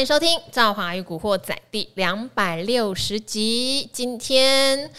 迎收听《赵华与古惑仔》第两百六十集。今天，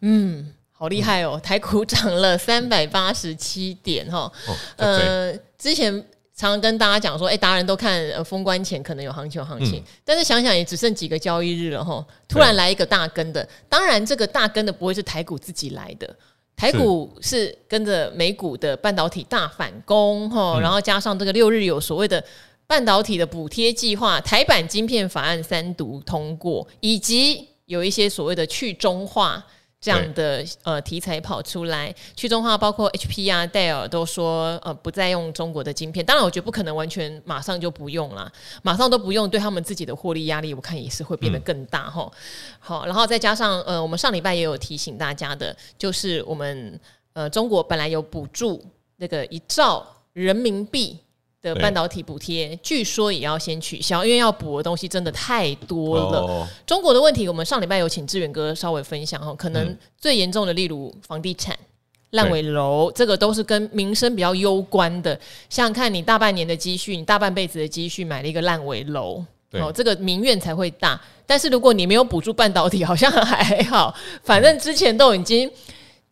嗯，好厉害哦！台股涨了三百八十七点哈。哦，呃，之前常常跟大家讲说，哎，达人都看呃封关前可能有行情，有行情，嗯、但是想想也只剩几个交易日了哈。突然来一个大根的，当然这个大根的不会是台股自己来的。台股是跟着美股的半导体大反攻哈，然后加上这个六日有所谓的半导体的补贴计划，台版晶片法案三读通过，以及有一些所谓的去中化。这样的呃题材跑出来，去中化包括 HP 啊、戴尔都说呃不再用中国的晶片。当然，我觉得不可能完全马上就不用了，马上都不用，对他们自己的获利压力，我看也是会变得更大哈。嗯、好，然后再加上呃，我们上礼拜也有提醒大家的，就是我们呃中国本来有补助那个一兆人民币。的半导体补贴，据说也要先取消，因为要补的东西真的太多了。哦、中国的问题，我们上礼拜有请志远哥稍微分享哈，可能最严重的，例如房地产烂尾楼，这个都是跟民生比较攸关的。想想看你大半年的积蓄，你大半辈子的积蓄买了一个烂尾楼，哦，这个民怨才会大。但是如果你没有补助半导体，好像还好，反正之前都已经。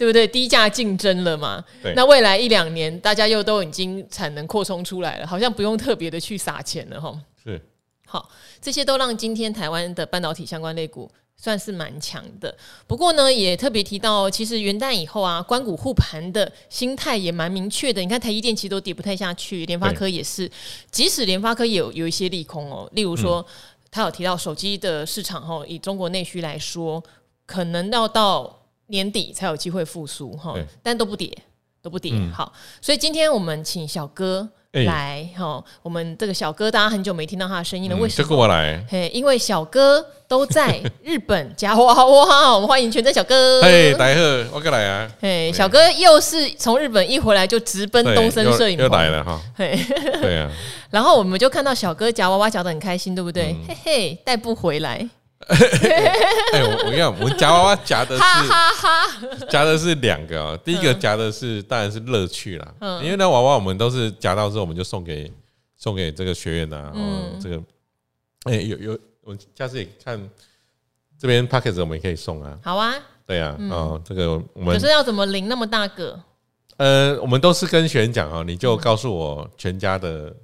对不对？低价竞争了嘛？对那未来一两年，大家又都已经产能扩充出来了，好像不用特别的去撒钱了哈。是，好，这些都让今天台湾的半导体相关类股算是蛮强的。不过呢，也特别提到，其实元旦以后啊，关股护盘的心态也蛮明确的。你看台积电其实都跌不太下去，联发科也是，即使联发科也有有一些利空哦，例如说，嗯、他有提到手机的市场哈，以中国内需来说，可能要到。年底才有机会复苏哈，但都不跌，都不跌。好，所以今天我们请小哥来哈，我们这个小哥大家很久没听到他的声音了，为什么？我来，嘿，因为小哥都在日本夹娃娃，我们欢迎全真小哥。嘿，大家好，我过来啊。嘿，小哥又是从日本一回来就直奔东森摄影，又来了哈。嘿，对啊。然后我们就看到小哥夹娃娃夹的很开心，对不对？嘿嘿，带不回来。哎，我我跟你讲，我们夹娃娃夹的是夹的是两个啊。第一个夹的是当然是乐趣啦，因为那娃娃我们都是夹到之后我们就送给送给这个学员呐。嗯，这个哎有有，我下次也看这边 p a c k e t 我们也可以送啊。好啊，对啊，哦，这个我们可是要怎么领那么大个？呃，我们都是跟学员讲啊，你就告诉我全家的店。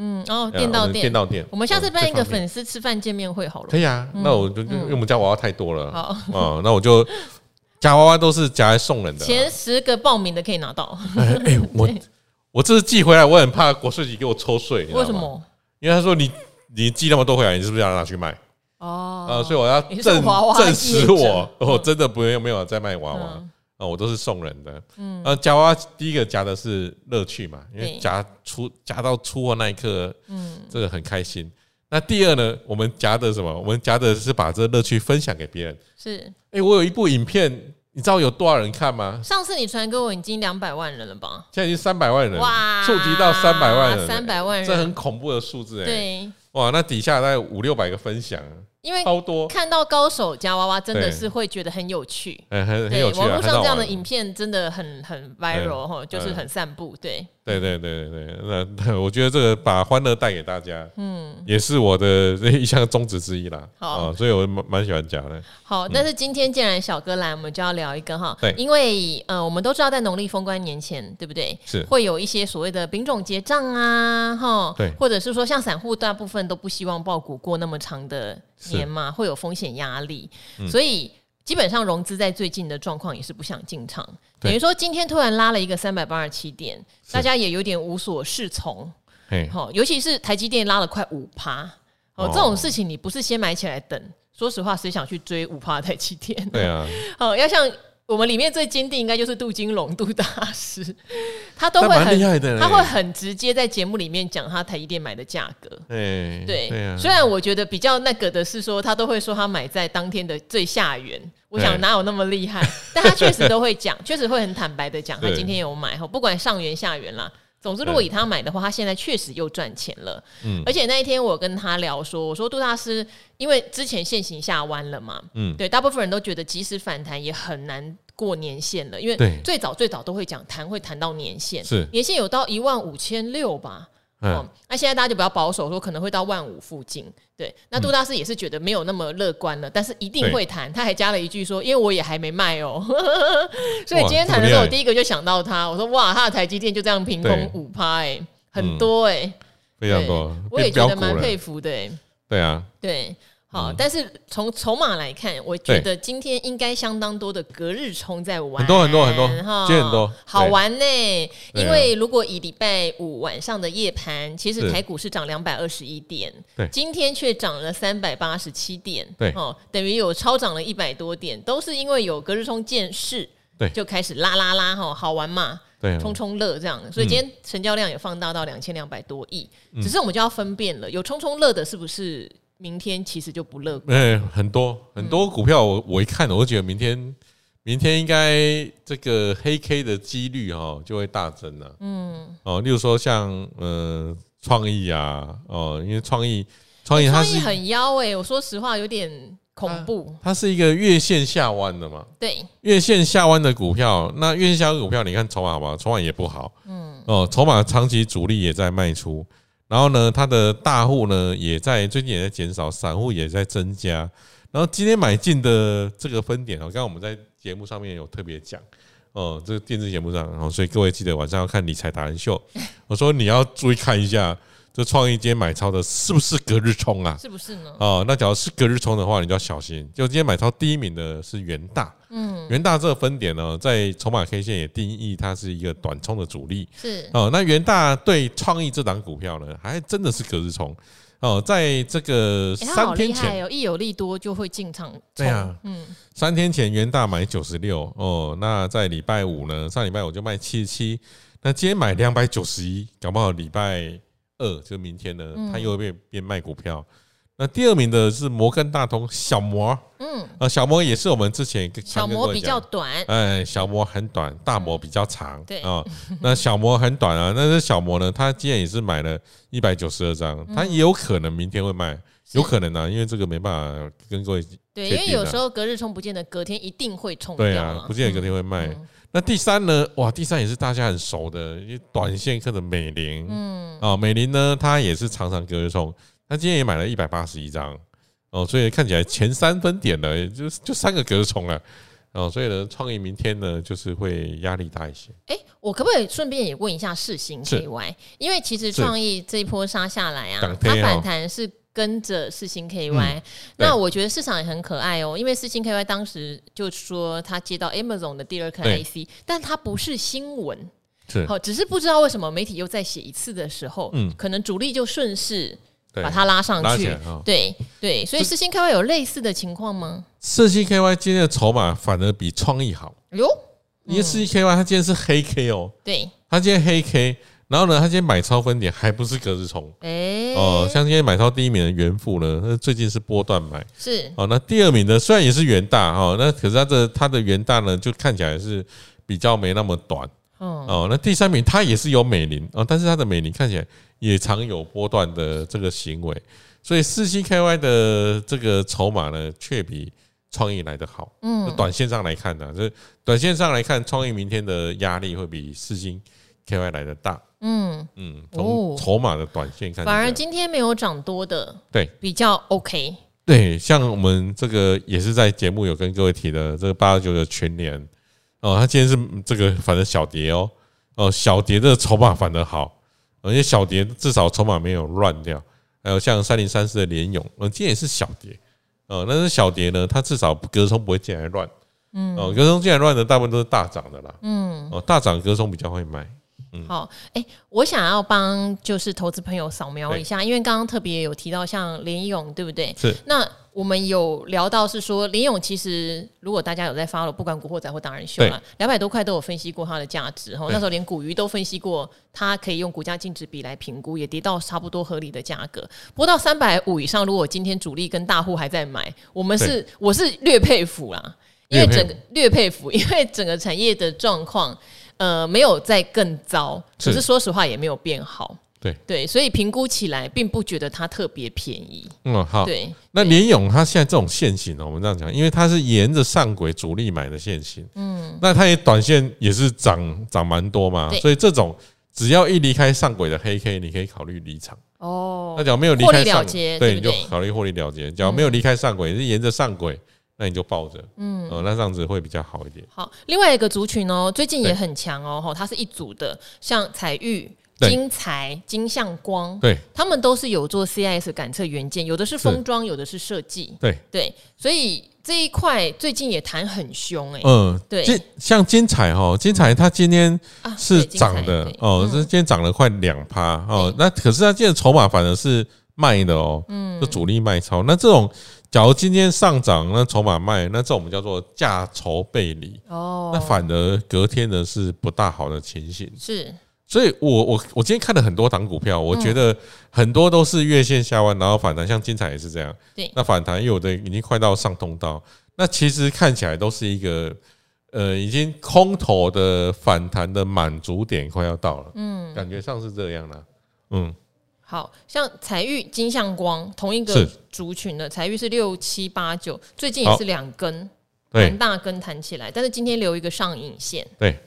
嗯，哦，店到店，店到店。我们下次办一个粉丝吃饭见面会好了。可以啊，那我就因为我们家娃娃太多了，好，哦，那我就夹娃娃都是夹来送人的。前十个报名的可以拿到。哎，我 我这次寄回来，我很怕国税局给我抽税。为什么？因为他说你你寄那么多回来，你是不是要拿去卖？哦，呃，所以我要证证实我我真的不用没有在卖娃娃。啊，我都是送人的。嗯，呃，夹娃娃第一个夹的是乐趣嘛，因为夹出夹到出货那一刻，嗯，这个很开心。那第二呢，我们夹的什么？我们夹的是把这个乐趣分享给别人。是，哎，我有一部影片，你知道有多少人看吗？上次你传给我已经两百万人了吧？现在已经三百万人，哇，触及到三百万人，三百万人，这很恐怖的数字哎。对，哇，那底下大概五六百个分享。因为看到高手夹娃娃，真的是会觉得很有趣。很很有趣。网络上这样的影片真的很很 viral 哈，就是很散步。对对对对对对，那我觉得这个把欢乐带给大家，嗯，也是我的一项宗旨之一啦。好，所以我蛮蛮喜欢夹的。好，但是今天既然小哥来，我们就要聊一个哈。对，因为呃，我们都知道在农历封关年前，对不对？是会有一些所谓的丙种结账啊，哈，对，或者是说像散户大部分都不希望抱股过那么长的。年嘛，会有风险压力，嗯、所以基本上融资在最近的状况也是不想进场。等于说今天突然拉了一个三百八十七点，大家也有点无所适从。好，尤其是台积电拉了快五趴，哦，哦这种事情你不是先买起来等，说实话，谁想去追五趴台积电？对啊，好 要像。我们里面最坚定应该就是杜金龙杜大师，他都会很，他会很直接在节目里面讲他台积电买的价格。对，对，虽然我觉得比较那个的是说，他都会说他买在当天的最下缘。我想哪有那么厉害？但他确实都会讲，确实会很坦白的讲，他今天有买，不管上缘下缘啦。总之，如果以他买的话，他现在确实又赚钱了。嗯，而且那一天我跟他聊说，我说杜大师，因为之前现行下弯了嘛，嗯，对，大部分人都觉得即使反弹也很难过年限了，因为最早最早都会讲谈会谈到年限，是。年限有到一万五千六吧？哦，那现在大家就比较保守，说可能会到万五附近。对，那杜大师也是觉得没有那么乐观了，但是一定会谈。他还加了一句说：“因为我也还没卖哦。”所以今天谈的时候，我第一个就想到他，我说：“哇，他的台积电就这样凭空五趴，哎，很多哎、欸，非常多。”我也觉得蛮佩服的、欸。对啊，对。好，但是从筹码来看，我觉得今天应该相当多的隔日冲在玩，很多很多很多，今天很多好玩呢。因为如果以礼拜五晚上的夜盘，其实台股是涨两百二十一点，对，今天却涨了三百八十七点，对，哦，等于有超涨了一百多点，都是因为有隔日冲见势，对，就开始拉拉拉哈，好玩嘛，对，冲冲乐这样，所以今天成交量也放大到两千两百多亿，只是我们就要分辨了，有冲冲乐的是不是？明天其实就不乐观。哎，很多很多股票我，我我一看，我就觉得明天明天应该这个黑 K 的几率哈就会大增了。嗯，哦，例如说像呃创意啊，哦，因为创意创意它是很妖哎，我说实话有点恐怖。它是一个月线下弯的嘛？对，月线下弯的股票，那月线下弯股票，你看筹码好不好？筹码也不好。嗯，哦，筹码长期主力也在卖出。然后呢，它的大户呢也在最近也在减少，散户也在增加。然后今天买进的这个分点哦，刚刚我们在节目上面有特别讲哦，这个电视节目上，然后所以各位记得晚上要看理财达人秀。我说你要注意看一下。这创意今天买超的是不是隔日冲啊？是不是呢？哦，那假如是隔日冲的话，你就要小心。就今天买超第一名的是元大，嗯，元大这个分点呢，在筹码 K 线也定义它是一个短冲的主力。是哦，那元大对创意这档股票呢，还真的是隔日冲哦，在这个三天前，一有利多就会进场。对啊，嗯，三天前元大买九十六哦，那在礼拜五呢，上礼拜五就卖七十七，那今天买两百九十一，搞不好礼拜。二就明天呢，他又会变变卖股票。那第二名的是摩根大通小摩，嗯，啊小摩也是我们之前小摩比较短，哎，小摩很短，大摩比较长，对。啊。那小摩很短啊，那是小摩呢，他今天也是买了一百九十二张，他也有可能明天会卖，有可能啊，因为这个没办法跟各位对，因为有时候隔日冲不见得隔天一定会冲，对啊，不见得隔天会卖。那第三呢？哇，第三也是大家很熟的，短线客的美林，嗯，啊，美林呢，它也是常常隔日冲，它今天也买了一百八十一张，哦，所以看起来前三分点呢，就就三个隔日冲了，哦，所以呢，创意明天呢，就是会压力大一些。哎、欸，我可不可以顺便也问一下世芯 KY？因为其实创意这一波杀下来啊，它反弹是。跟着四星 KY，嗯、那我觉得市场也很可爱哦，因为四星 KY 当时就说他接到 Amazon 的第二颗 IC，但它不是新闻，是。好，只是不知道为什么媒体又再写一次的时候，嗯，可能主力就顺势把它拉上去，对对，所以四星 KY 有类似的情况吗？四星 KY 今天的筹码反而比创意好。哟，因为四星 KY 它今天是黑 K 哦，对，它今天黑 K。然后呢，他今天买超分点还不是隔日冲，哎、欸，哦，像今天买超第一名的元富呢，那最近是波段买，是，哦，那第二名呢，虽然也是元大哈，那可是他的他的元大呢，就看起来是比较没那么短，哦，那第三名他也是有美林，哦，但是他的美林看起来也常有波段的这个行为，所以四星 KY 的这个筹码呢，却比创意来得好，嗯，短线上来看呢，就是短线上来看，创意明天的压力会比四星 KY 来的大。嗯嗯，从筹码的短线看，反而今天没有涨多的，对，比较 OK。对，像我们这个也是在节目有跟各位提的这个八二九的全年哦，它今天是这个反正小跌哦哦，小跌的筹码反而好，而且小跌至少筹码没有乱掉。还有像三零三四的联勇，嗯，今天也是小跌哦，但是小跌呢，它至少隔冲不会进来乱，嗯，哦，隔冲进来乱的大部分都是大涨的啦，嗯，哦，大涨隔冲比较会卖。嗯、好，哎、欸，我想要帮就是投资朋友扫描一下，因为刚刚特别有提到像联咏，对不对？是。那我们有聊到是说联咏，其实如果大家有在 follow，不管古惑仔或达人秀啊，两百多块都有分析过它的价值哈。那时候连古鱼都分析过，它可以用股价净值比来评估，也跌到差不多合理的价格。不过到三百五以上，如果今天主力跟大户还在买，我们是我是略佩服啦，因为整个略佩服，因为整个产业的状况。呃，没有再更糟，可是说实话也没有变好。对对，所以评估起来并不觉得它特别便宜。嗯，好。对，那联勇它现在这种线型呢，我们这样讲，因为它是沿着上轨主力买的线型，嗯，那它也短线也是涨涨蛮多嘛，所以这种只要一离开上轨的黑 K，你可以考虑离场。哦，那假如没有离开上轨，对，你就考虑获利了结。假如没有离开上轨，是沿着上轨，那你就抱着，嗯，那这样子会比较好一点。好，另外一个族群哦，最近也很强哦，吼它是一组的，像彩玉。金材、金相光，对，他们都是有做 CIS 感测元件，有的是封装，有的是设计，对。对，所以这一块最近也谈很凶哎，嗯，对，像金彩哈，金彩它今天是涨的哦，这今天涨了快两趴哦，那可是它今天筹码反而是卖的哦，嗯，就主力卖超，那这种假如今天上涨，那筹码卖，那这种我们叫做价筹背离。哦，那反而隔天呢是不大好的情形，是。所以我，我我我今天看了很多档股票，我觉得很多都是月线下弯，然后反弹，像精材也是这样。对，那反弹有的已经快到上通道，那其实看起来都是一个呃，已经空头的反弹的满足点快要到了。嗯，感觉上是这样了。嗯，好像彩玉、金相光同一个族群的，彩玉是六七八九，最近也是两根蛮大根弹起来，但是今天留一个上影线。对。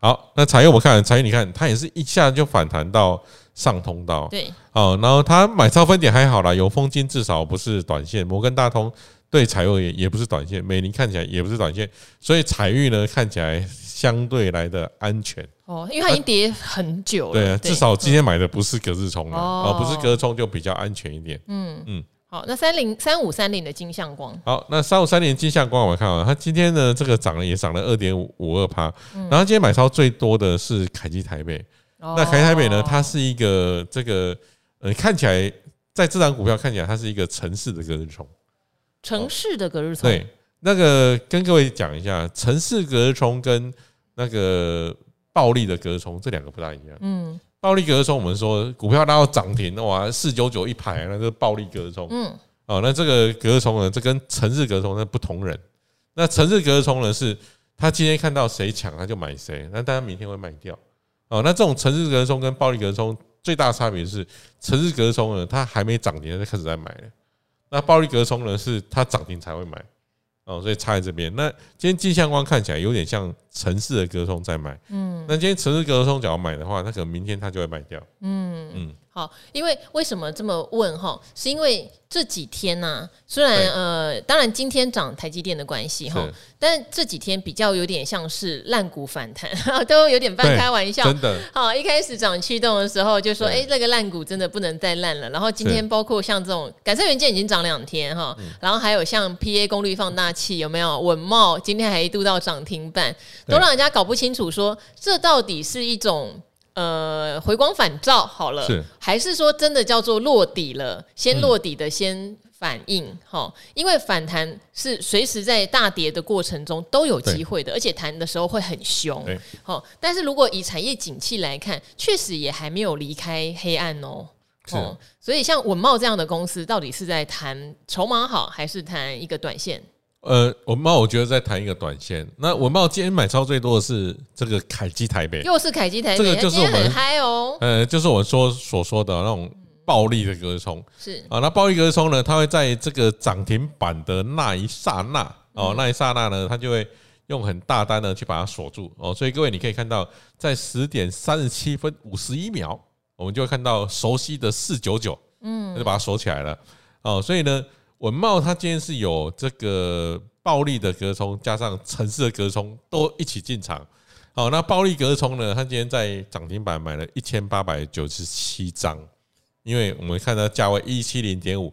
好，那彩玉我们看，彩玉你看，它也是一下就反弹到上通道。对，哦，然后它买超分点还好啦，有封金至少不是短线，摩根大通对采钰也也不是短线，美林看起来也不是短线，所以彩玉呢看起来相对来的安全。哦，因为它已经跌很久了。对啊，至少今天买的不是隔日冲了，哦，不是隔日冲就比较安全一点。嗯嗯。好，那三零三五三零的金相光，好，那三五三零金相光，我们看啊，它今天呢这个涨了也涨了二点五二趴，然后今天买超最多的是凯基台北，嗯、那凯基台北呢，它是一个这个呃看起来在这档股票看起来它是一个城市的隔日冲，城市的隔日冲，对，那个跟各位讲一下，城市隔日冲跟那个暴力的隔日冲这两个不大一样，嗯。暴力隔日冲，我们说股票拉到涨停，哇，四九九一排，那个暴力隔日冲。嗯，哦，那这个隔日冲呢，这跟城市隔日冲那不同人。那城市隔日冲呢，是他今天看到谁抢，他就买谁，那大家明天会卖掉。哦，那这种城市隔日冲跟暴力隔日冲最大的差别是，城市隔日冲呢，它还没涨停，它就开始在买了。那暴力隔日冲呢，是它涨停才会买。哦，所以差在这边。那今天镜像光看起来有点像程式的隔日冲在买，嗯，那今天城市隔日冲假如买的话，那可能明天它就会卖掉，嗯嗯。好，因为为什么这么问哈？是因为这几天呢、啊，虽然呃，当然今天涨台积电的关系哈，但这几天比较有点像是烂股反弹，都有点半开玩笑。真的，好，一开始涨驱动的时候就说，哎，那个烂股真的不能再烂了。然后今天包括像这种感测元件已经涨两天哈，然后还有像 PA 功率放大器有没有稳懋？今天还一度到涨停板，都让人家搞不清楚说这到底是一种。呃，回光返照好了，是还是说真的叫做落底了？先落底的先反应哈，嗯、因为反弹是随时在大跌的过程中都有机会的，而且弹的时候会很凶。好，但是如果以产业景气来看，确实也还没有离开黑暗哦。是哦，所以像稳茂这样的公司，到底是在谈筹码好，还是谈一个短线？呃，文茂我觉得在谈一个短线。那文茂今天买超最多的是这个凯基台北，又是凯基台北，这个就是我们很嗨哦。呃，就是我们说所说的那种暴力的隔日冲是啊。那暴力隔日冲呢，它会在这个涨停板的那一刹那哦，那一刹那呢，它就会用很大单的去把它锁住哦。所以各位你可以看到，在十点三十七分五十一秒，我们就会看到熟悉的四九九，嗯，就把它锁起来了哦。所以呢。稳懋它今天是有这个暴力的隔日冲，加上城市的隔日冲都一起进场。好，那暴力隔日冲呢？它今天在涨停板买了一千八百九十七张，因为我们看到价位一七零点五，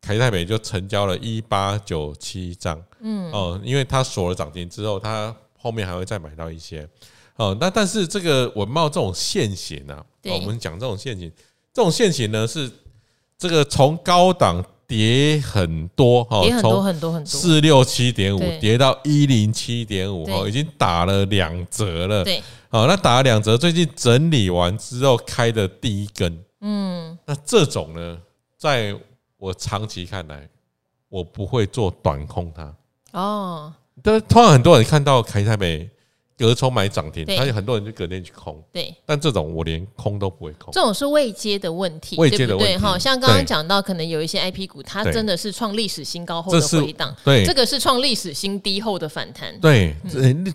凯基台北就成交了一八九七张。嗯，哦，因为它锁了涨停之后，它后面还会再买到一些。哦，那但是这个文茂这种线型呢？我们讲这种线型，这种线型呢是这个从高档。跌很多哈，从四六七点五跌到一零七点五哈，已经打了两折了。对，好，那打了两折，最近整理完之后开的第一根，嗯，那这种呢，在我长期看来，我不会做短空它。哦，但是通常很多人看到凯基台北隔抽买涨停，他有很多人就隔天去空。对，但这种我连空都不会空。这种是未接的问题，未接的问题。哈，像刚刚讲到，可能有一些 IP 股，它真的是创历史新高后的回档。对，这个是创历史新低后的反弹。对，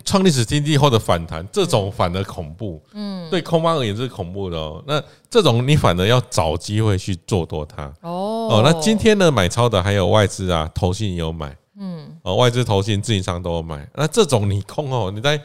创历史新低后的反弹，这种反而恐怖。嗯，对空方而言是恐怖的哦。那这种你反而要找机会去做多它。哦哦，那今天呢买超的还有外资啊，投信也有买。嗯，哦，外资、投信、自营商都有买。那这种你空哦，你在。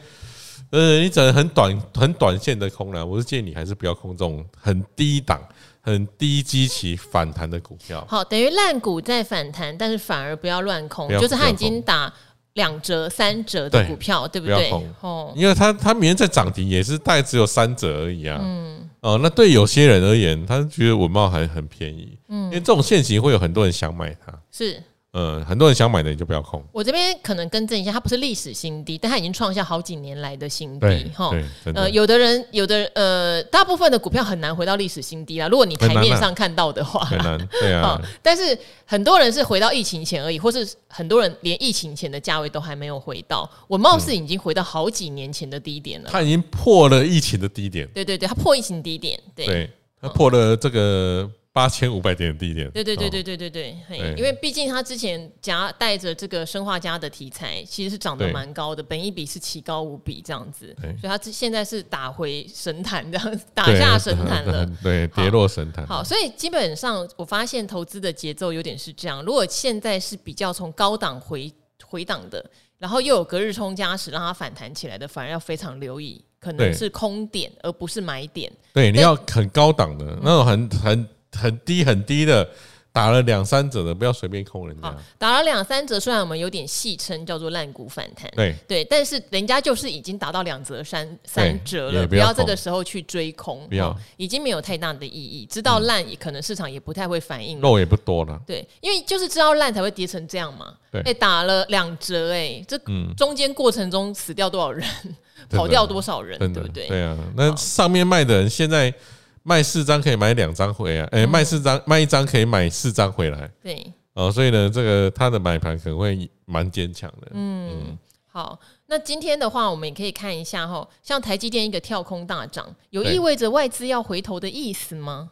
呃，你整很短、很短线的空了，我是建议你还是不要空这种很低档、很低基期反弹的股票。好，等于烂股在反弹，但是反而不要乱空，就是它已经打两折、三折的股票，对，对不对？哦，因为它它明天在涨停，也是大概只有三折而已啊。嗯，哦，那对有些人而言，他觉得文茂还很便宜。嗯，因为这种现行会有很多人想买它。是。嗯，很多人想买的你就不要空。我这边可能更正一下，它不是历史新低，但它已经创下好几年来的新低哈。呃，有的人，有的呃，大部分的股票很难回到历史新低啦。如果你台面上看到的话，很难，对啊。但是很多人是回到疫情前而已，或是很多人连疫情前的价位都还没有回到。我貌似已经回到好几年前的低点了。它已经破了疫情的低点。对对对，它破疫情低点。对，它破了这个。八千五百点的低点，对对对对对对对，因为毕竟它之前夹带着这个生化家的题材，其实是涨得蛮高的，本一比是奇高无比这样子，所以它现在是打回神坛这样，打下神坛了，对，跌落神坛。好，所以基本上我发现投资的节奏有点是这样，如果现在是比较从高档回回档的，然后又有隔日冲加持让它反弹起来的，反而要非常留意，可能是空点而不是买点。对，你要很高档的那种很很。很低很低的，打了两三折的，不要随便空人家。打了两三折，虽然我们有点戏称叫做烂股反弹，对对，但是人家就是已经达到两折三三折了，不要这个时候去追空，不要，已经没有太大的意义。知道烂，也可能市场也不太会反应，肉也不多了。对，因为就是知道烂才会跌成这样嘛。对，哎，打了两折，哎，这中间过程中死掉多少人，跑掉多少人，对不对？对啊，那上面卖的人现在。卖四张可以买两张回来，哎、欸，卖四张卖一张可以买四张回来。对，哦，所以呢，这个它的买盘可能会蛮坚强的。嗯，嗯好，那今天的话，我们也可以看一下哈，像台积电一个跳空大涨，有意味着外资要回头的意思吗？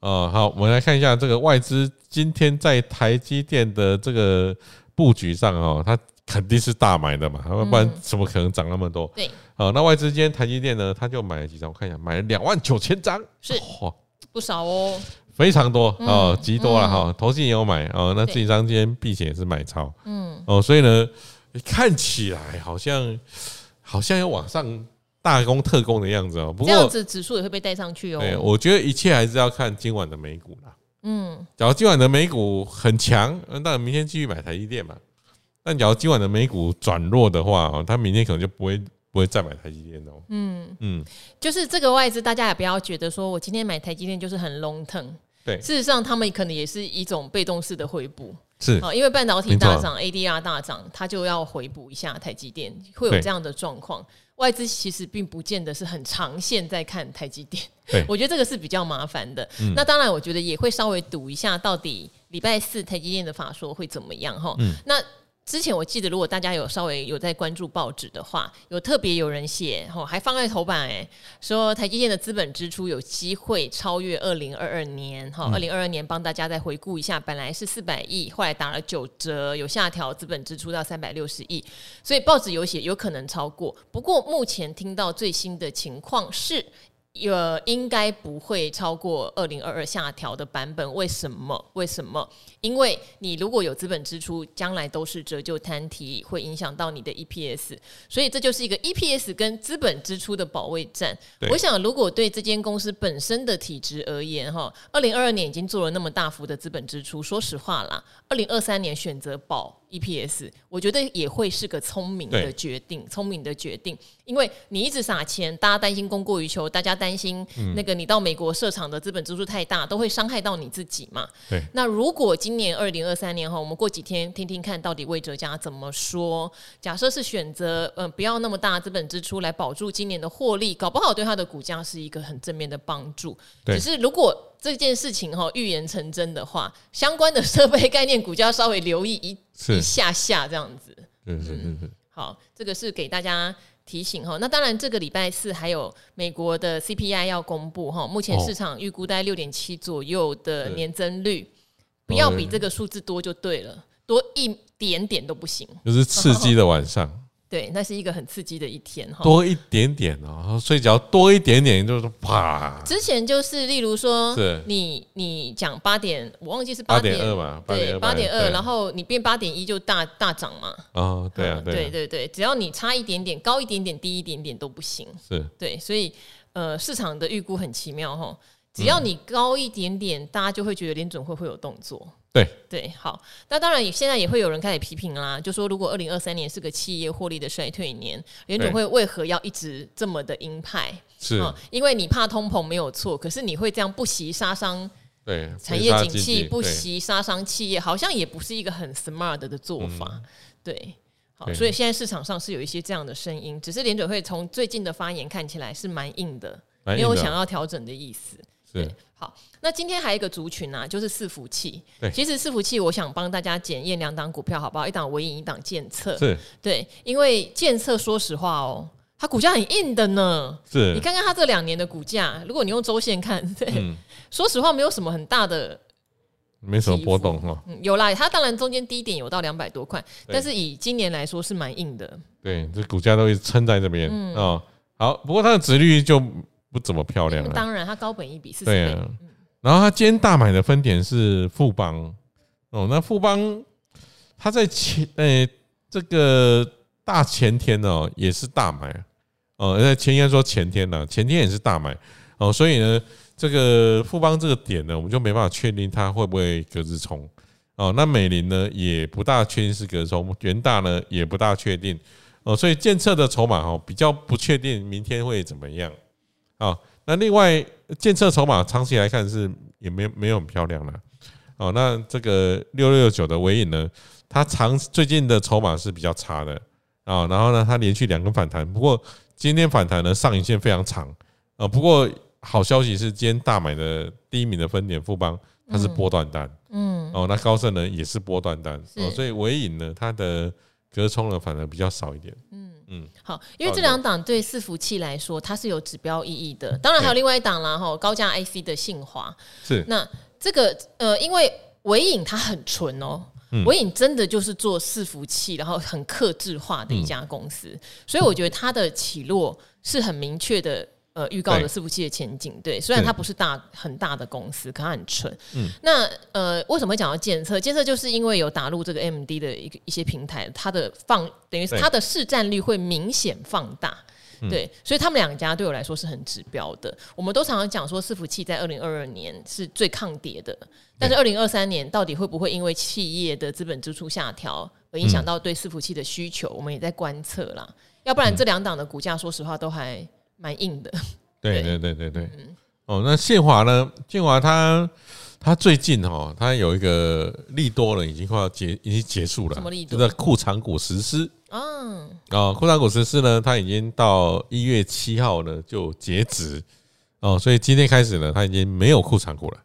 哦，好，我们来看一下这个外资今天在台积电的这个布局上哦，它。肯定是大买的嘛，要不然怎么可能涨那么多？对，好，那外资今天台积电呢，他就买了几张？我看一下，买了两万九千张，是嚯，不少哦，非常多哦，极多了哈。投信也有买哦，那这一张今天避险也是买超，嗯，哦，所以呢，看起来好像好像有往上大攻特攻的样子哦。不过这样子指数也会被带上去哦。对，我觉得一切还是要看今晚的美股啦。嗯，假如今晚的美股很强，那当然明天继续买台积电嘛。但假如今晚的美股转弱的话，哦，他明天可能就不会不会再买台积电哦。嗯嗯，就是这个外资，大家也不要觉得说我今天买台积电就是很 long term。对，事实上他们可能也是一种被动式的回补。是啊，因为半导体大涨，ADR 大涨，它就要回补一下台积电，会有这样的状况。外资其实并不见得是很长线在看台积电。对，我觉得这个是比较麻烦的。那当然，我觉得也会稍微赌一下，到底礼拜四台积电的法说会怎么样哈。嗯，那。之前我记得，如果大家有稍微有在关注报纸的话，有特别有人写，吼，还放在头版，哎，说台积电的资本支出有机会超越二零二二年，哈，二零二二年帮大家再回顾一下，本来是四百亿，后来打了九折，有下调资本支出到三百六十亿，所以报纸有写有可能超过，不过目前听到最新的情况是。呃，应该不会超过二零二二下调的版本。为什么？为什么？因为你如果有资本支出，将来都是折旧摊提，会影响到你的 EPS。所以这就是一个 EPS 跟资本支出的保卫战。我想，如果对这间公司本身的体质而言，哈，二零二二年已经做了那么大幅的资本支出，说实话啦，二零二三年选择保。EPS，我觉得也会是个聪明的决定，聪明的决定，因为你一直撒钱，大家担心供过于求，大家担心那个你到美国设厂的资本支出太大，都会伤害到你自己嘛。对。那如果今年二零二三年哈，我们过几天听听看到底魏哲家怎么说？假设是选择嗯、呃、不要那么大资本支出来保住今年的获利，搞不好对他的股价是一个很正面的帮助。对。只是如果这件事情哈预言成真的话，相关的设备概念股就要稍微留意一是一下下这样子。是是是是。好，这个是给大家提醒哈。那当然，这个礼拜四还有美国的 CPI 要公布哈，目前市场预估在六点七左右的年增率，不要比这个数字多就对了，多一点点都不行，就是刺激的晚上。对，那是一个很刺激的一天哈。多一点点哦，所以只要多一点点就是啪。之前就是例如说，你你讲八点，我忘记是八点二嘛，对，八点二，然后你变八点一就大大涨嘛。哦，对啊，对对对，只要你差一点点，高一点点，低一点点都不行。是，对，所以呃，市场的预估很奇妙哈，只要你高一点点，大家就会觉得联准会会有动作。对。对，好，那当然，现在也会有人开始批评啦，就说如果二零二三年是个企业获利的衰退年，联准会为何要一直这么的鹰派？是、哦，因为你怕通膨没有错，可是你会这样不惜杀伤对产业景气，不惜杀伤企业，好像也不是一个很 smart 的做法。嗯、对，好，所以现在市场上是有一些这样的声音，只是联准会从最近的发言看起来是蛮硬的，硬的没有想要调整的意思。对，好，那今天还有一个族群啊，就是伺服器。对，其实伺服器，我想帮大家检验两档股票，好不好？一档纬颖，一档健策。是，对，因为健策，说实话哦，它股价很硬的呢。是，你看看它这两年的股价，如果你用周线看，对，嗯、说实话没有什么很大的，没什么波动哈、嗯。有啦，它当然中间低点有到两百多块，但是以今年来说是蛮硬的。对，这股价都一直撑在这边。嗯、哦，好，不过它的值率就。不怎么漂亮啊。当然，它高本一比四十倍。对啊，然后它今天大买的分点是富邦哦。那富邦它在前诶这个大前天哦也是大买哦。那前应该说前天呢，前天也是大买哦。所以呢，这个富邦这个点呢，我们就没办法确定它会不会隔日冲哦。那美林呢也不大确定是隔日冲，元大呢也不大确定哦。所以建测的筹码哦比较不确定明天会怎么样。啊，那另外建策筹码长期来看是也没没有很漂亮了。哦，那这个六六九的尾影呢，它长最近的筹码是比较差的啊。然后呢，它连续两根反弹，不过今天反弹呢上影线非常长啊。不过好消息是，今天大买的第一名的分点富邦它是波段单，嗯，哦，那高盛呢也是波段单，哦，所以尾影呢它的隔冲呢反而比较少一点，嗯。嗯，好，因为这两档对伺服器来说，它是有指标意义的。当然还有另外一档啦，哈，高价 IC 的信华是。那这个呃，因为伟影它很纯哦，微影真的就是做伺服器，然后很克制化的一家公司，所以我觉得它的起落是很明确的。呃，预告的伺服器的前景，对，虽然它不是大很大的公司，可它很纯。嗯，那呃，为什么会讲到监测？监测就是因为有打入这个 AMD 的一个一些平台，它的放等于是它的市占率会明显放大。对，对，所以他们两家对我来说是很指标的。我们都常常讲说，伺服器在二零二二年是最抗跌的，但是二零二三年到底会不会因为企业的资本支出下调而影响到对伺服器的需求？我们也在观测啦。要不然这两档的股价，说实话都还。蛮硬的，对对对对对，哦，那信驊呢？信驊它它最近哈，它有一个利多了，已经快要结，已经结束了。什么利多？就是库藏股实施。嗯，哦，库藏股实施呢，它已经到一月七号呢就截止。哦，所以今天开始呢，它已经没有库藏股了。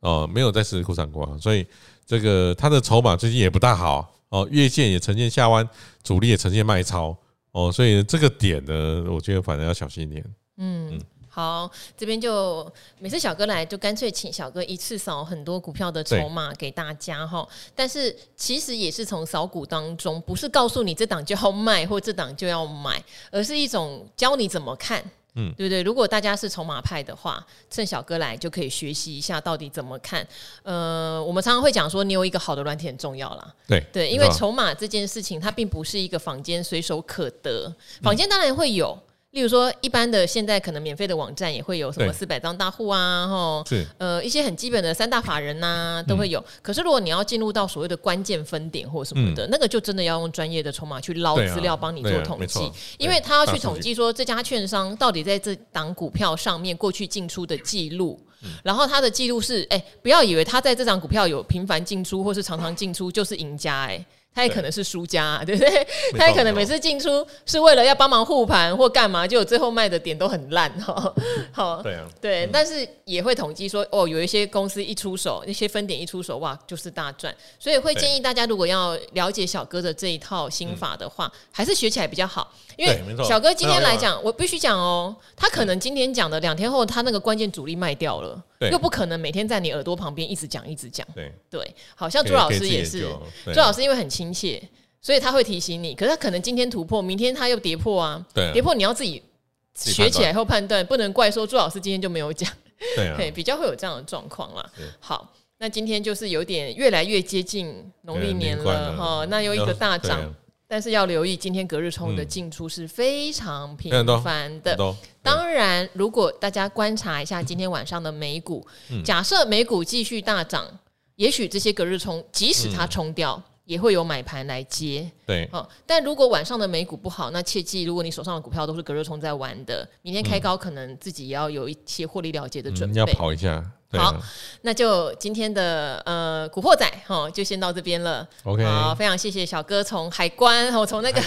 哦，没有再实施库藏股啊，所以这个它的筹码最近也不大好。哦，月线也呈现下弯，主力也呈现卖超。哦，所以这个点呢，我觉得反正要小心一点。嗯，嗯好，这边就每次小哥来，就干脆请小哥一次扫很多股票的筹码给大家哈。但是其实也是从扫股当中，不是告诉你这档就要卖或这档就要买，而是一种教你怎么看。嗯，对不对？如果大家是筹码派的话，趁小哥来就可以学习一下到底怎么看。呃，我们常常会讲说，你有一个好的软体很重要啦。对对，因为筹码这件事情，它并不是一个坊间随手可得，坊间当然会有。例如说，一般的现在可能免费的网站也会有什么四百张大户啊，吼，呃，一些很基本的三大法人呐都会有。可是如果你要进入到所谓的关键分点或什么的，那个就真的要用专业的筹码去捞资料帮你做统计，因为他要去统计说这家券商到底在这档股票上面过去进出的记录，然后他的记录是，哎，不要以为他在这张股票有频繁进出或是常常进出就是赢家，哎。他也可能是输家、啊，对不对？他也可能每次进出是为了要帮忙护盘或干嘛，就最后卖的点都很烂哈。好，对啊，对，嗯、但是也会统计说，哦，有一些公司一出手，那些分点一出手，哇，就是大赚。所以会建议大家，如果要了解小哥的这一套心法的话，嗯、还是学起来比较好。因为小哥今天来讲，我必须讲哦，他可能今天讲的两天后，他那个关键主力卖掉了，又不可能每天在你耳朵旁边一直讲一直讲。对对，好像朱老师也是，朱老师因为很亲切，所以他会提醒你。可是他可能今天突破，明天他又跌破啊，跌破你要自己学起来后判断，不能怪说朱老师今天就没有讲。对，比较会有这样的状况啦。好，那今天就是有点越来越接近农历年了哈，那又一个大涨。但是要留意，今天隔日冲的进出是非常频繁的。当然，如果大家观察一下今天晚上的美股，假设美股继续大涨，也许这些隔日冲，即使它冲掉，也会有买盘来接。对，哦但如果晚上的美股不好，那切记，如果你手上的股票都是隔日冲在玩的，明天开高可能自己也要有一些获利了结的准备，要跑一下。好，那就今天的呃古惑仔哈，就先到这边了。OK，好，非常谢谢小哥从海关，我从那个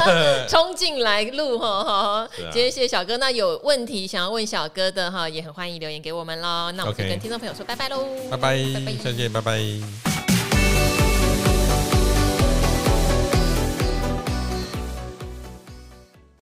冲进来录哈天谢谢小哥，那有问题想要问小哥的哈，也很欢迎留言给我们喽。那我们就跟听众朋友说拜拜喽，拜拜，再见，拜拜。